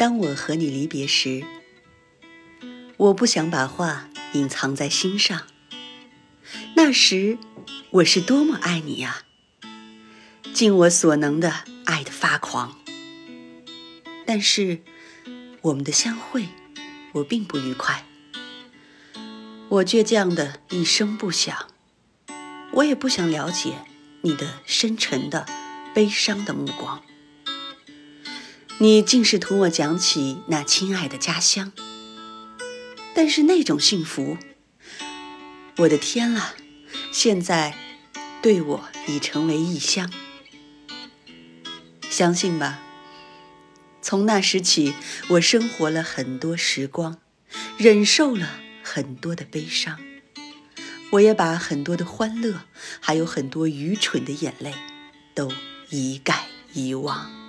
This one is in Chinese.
当我和你离别时，我不想把话隐藏在心上。那时我是多么爱你呀，尽我所能的爱得发狂。但是我们的相会，我并不愉快。我倔强的一声不响，我也不想了解你的深沉的、悲伤的目光。你竟是同我讲起那亲爱的家乡，但是那种幸福，我的天啊！现在对我已成为异乡。相信吧，从那时起，我生活了很多时光，忍受了很多的悲伤，我也把很多的欢乐，还有很多愚蠢的眼泪，都一概遗忘。